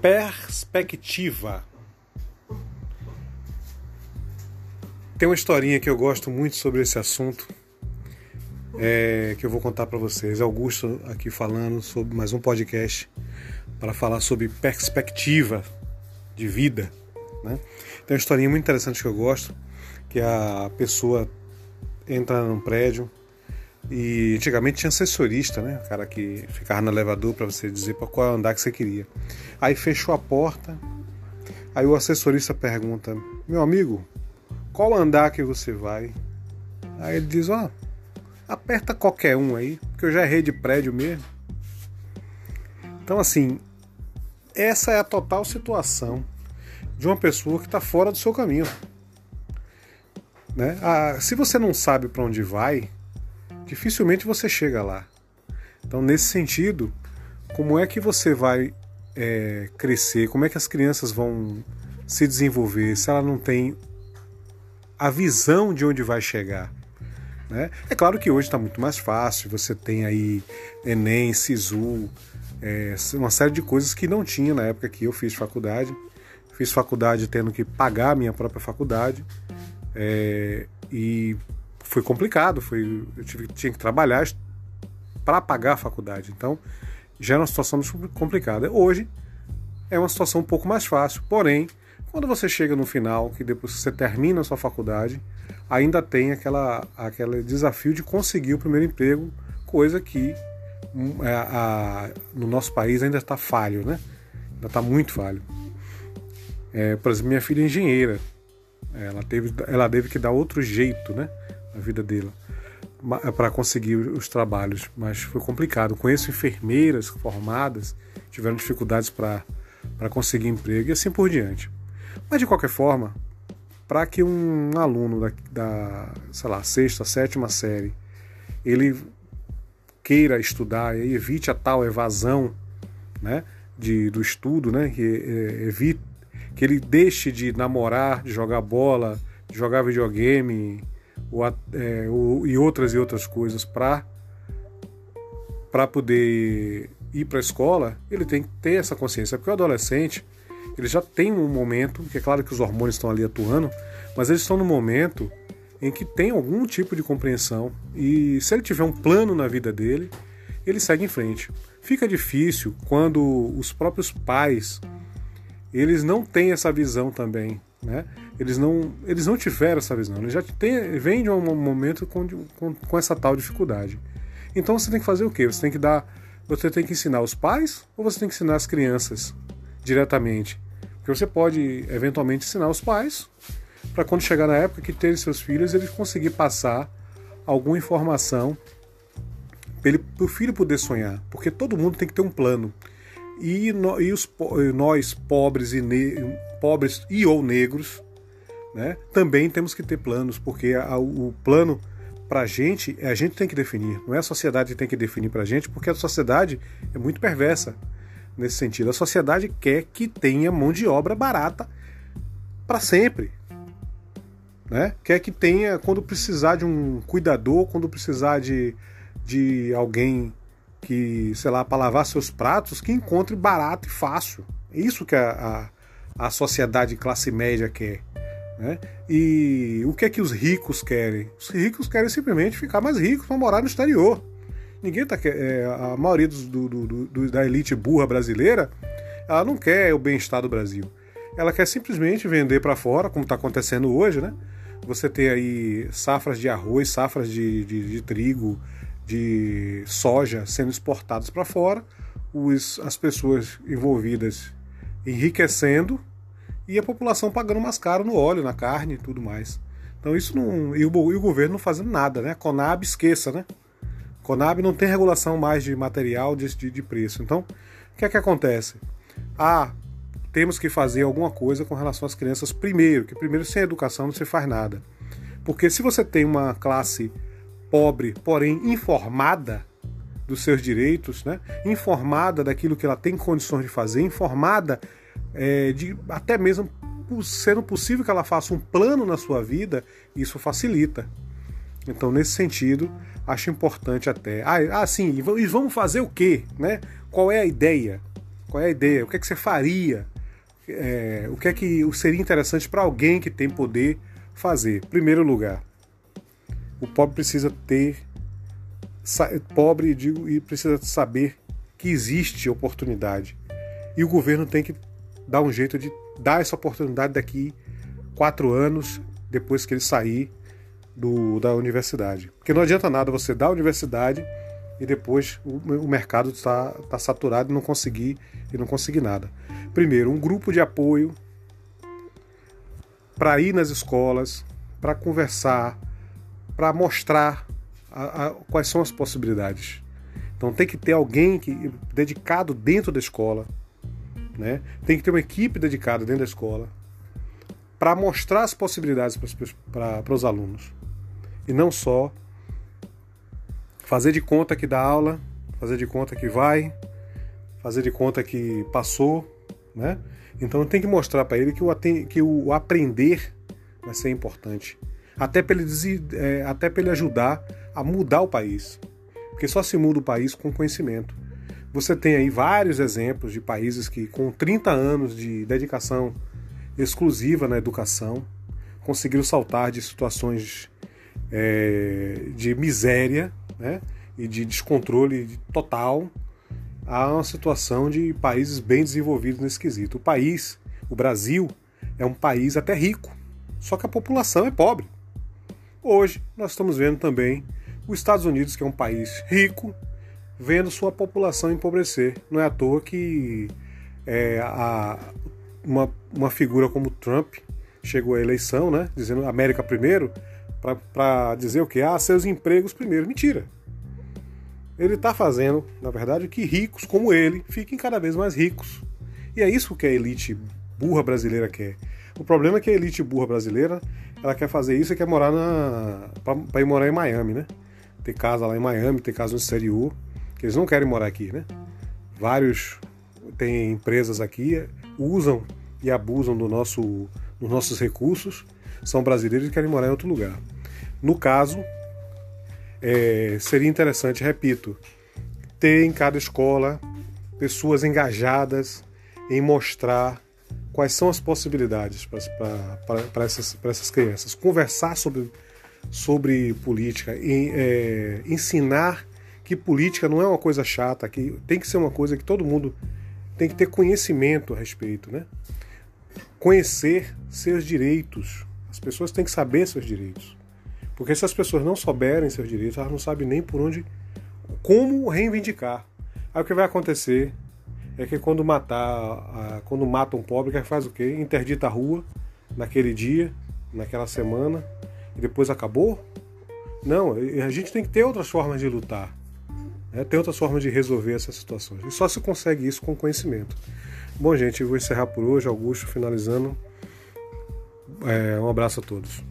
Perspectiva. Tem uma historinha que eu gosto muito sobre esse assunto, é, que eu vou contar para vocês. Augusto aqui falando sobre mais um podcast para falar sobre perspectiva de vida. Né? Tem uma historinha muito interessante que eu gosto, que a pessoa entra num prédio e antigamente tinha assessorista, né? O cara que ficava no elevador para você dizer para qual andar que você queria. Aí fechou a porta. Aí o assessorista pergunta: "Meu amigo, qual andar que você vai?" Aí ele diz: "Ó, oh, aperta qualquer um aí, porque eu já errei de prédio mesmo." Então assim, essa é a total situação de uma pessoa que está fora do seu caminho. Né? Ah, se você não sabe para onde vai, dificilmente você chega lá. Então, nesse sentido, como é que você vai é, crescer? Como é que as crianças vão se desenvolver se ela não tem a visão de onde vai chegar? Né? É claro que hoje está muito mais fácil, você tem aí Enem, SISU, é, uma série de coisas que não tinha na época que eu fiz faculdade. Fiz faculdade tendo que pagar a minha própria faculdade é, e foi complicado, foi, eu tive, tinha que trabalhar para pagar a faculdade. Então, já era uma situação complicada. Hoje é uma situação um pouco mais fácil, porém, quando você chega no final, que depois você termina a sua faculdade, ainda tem aquela, aquele desafio de conseguir o primeiro emprego, coisa que hum, a, é, a, no nosso país ainda está falho, né? Ainda está muito falho. É, por exemplo, minha filha é engenheira. Ela teve, ela teve que dar outro jeito, né? Na vida dela para conseguir os trabalhos, mas foi complicado. Conheço enfermeiras formadas tiveram dificuldades para conseguir emprego e assim por diante. Mas de qualquer forma, para que um aluno da, da, sei lá, sexta, sétima série, ele queira estudar e evite a tal evasão, né, de, do estudo, né, que é, evite que ele deixe de namorar, de jogar bola, de jogar videogame, é, e outras e outras coisas para para poder ir para a escola, ele tem que ter essa consciência, porque o adolescente ele já tem um momento, que é claro que os hormônios estão ali atuando, mas eles estão no momento em que tem algum tipo de compreensão e se ele tiver um plano na vida dele, ele segue em frente. Fica difícil quando os próprios pais eles não têm essa visão também, né? Eles não, eles não tiveram essa visão, eles já têm, vêm de um momento com, com, com essa tal dificuldade. Então você tem que fazer o quê? Você tem que dar, você tem que ensinar os pais ou você tem que ensinar as crianças diretamente? Porque você pode eventualmente ensinar os pais para quando chegar na época que terem seus filhos, eles conseguir passar alguma informação para o filho poder sonhar, porque todo mundo tem que ter um plano. E, no, e os, nós pobres e ne, pobres e ou negros né? Também temos que ter planos, porque a, o plano para a gente, a gente tem que definir, não é a sociedade que tem que definir para a gente, porque a sociedade é muito perversa nesse sentido. A sociedade quer que tenha mão de obra barata para sempre. Né? Quer que tenha, quando precisar de um cuidador, quando precisar de, de alguém que, sei lá, para lavar seus pratos, que encontre barato e fácil. É isso que a, a, a sociedade classe média quer. Né? E o que é que os ricos querem? Os ricos querem simplesmente ficar mais ricos para morar no exterior. Ninguém tá é, a maioria dos, do, do, do, da elite burra brasileira, ela não quer o bem-estar do Brasil. Ela quer simplesmente vender para fora, como está acontecendo hoje, né? Você tem aí safras de arroz, safras de, de, de trigo, de soja sendo exportados para fora, os, as pessoas envolvidas enriquecendo e a população pagando mais caro no óleo, na carne e tudo mais. Então isso não. E o, e o governo não fazendo nada, né? Conab esqueça, né? Conab não tem regulação mais de material de, de, de preço. Então, o que é que acontece? Ah, temos que fazer alguma coisa com relação às crianças primeiro, que primeiro sem educação não se faz nada. Porque se você tem uma classe pobre, porém informada dos seus direitos, né? informada daquilo que ela tem condições de fazer, informada é, de até mesmo sendo possível que ela faça um plano na sua vida, isso facilita. Então, nesse sentido, acho importante até. Ah, ah sim, e vamos fazer o quê? Né? Qual é a ideia? Qual é a ideia? O que é que você faria? É, o que é que seria interessante para alguém que tem poder fazer? Primeiro lugar, o pobre precisa ter pobre digo, e precisa saber que existe oportunidade e o governo tem que dar um jeito de dar essa oportunidade daqui quatro anos depois que ele sair do, da universidade. Porque não adianta nada você dar a universidade e depois o, o mercado está tá saturado e não conseguir e não conseguir nada. Primeiro, um grupo de apoio para ir nas escolas, para conversar, para mostrar a, a, quais são as possibilidades. Então tem que ter alguém que, dedicado dentro da escola, né? tem que ter uma equipe dedicada dentro da escola para mostrar as possibilidades para os alunos. E não só fazer de conta que dá aula, fazer de conta que vai, fazer de conta que passou, né? Então tem que mostrar para ele que o, que o aprender vai ser importante. Até para ele, é, ele ajudar a mudar o país. Porque só se muda o país com conhecimento. Você tem aí vários exemplos de países que, com 30 anos de dedicação exclusiva na educação, conseguiram saltar de situações é, de miséria né, e de descontrole total a uma situação de países bem desenvolvidos nesse quesito. O país, o Brasil, é um país até rico, só que a população é pobre. Hoje nós estamos vendo também os Estados Unidos, que é um país rico, vendo sua população empobrecer. Não é à toa que é, a, uma, uma figura como Trump chegou à eleição, né, dizendo América primeiro, para dizer o que? Ah, seus empregos primeiro. Mentira. Ele está fazendo, na verdade, que ricos como ele fiquem cada vez mais ricos. E é isso que a elite burra brasileira quer. O problema é que a elite burra brasileira ela quer fazer isso e quer morar na. para ir morar em Miami, né? Ter casa lá em Miami, ter casa no exterior. Que eles não querem morar aqui, né? Vários têm empresas aqui, usam e abusam do nosso, dos nossos recursos, são brasileiros e querem morar em outro lugar. No caso, é, seria interessante, repito, ter em cada escola pessoas engajadas em mostrar quais são as possibilidades para essas, essas crianças. Conversar sobre, sobre política, e, é, ensinar que política não é uma coisa chata, que tem que ser uma coisa que todo mundo tem que ter conhecimento a respeito, né? Conhecer seus direitos. As pessoas têm que saber seus direitos. Porque se as pessoas não souberem seus direitos, elas não sabem nem por onde, como reivindicar. Aí o que vai acontecer é que quando matar, quando mata um pobre, que faz o quê? Interdita a rua naquele dia, naquela semana, e depois acabou? Não, a gente tem que ter outras formas de lutar. Né? Tem outras formas de resolver essas situações. E só se consegue isso com conhecimento. Bom, gente, eu vou encerrar por hoje. Augusto finalizando. É, um abraço a todos.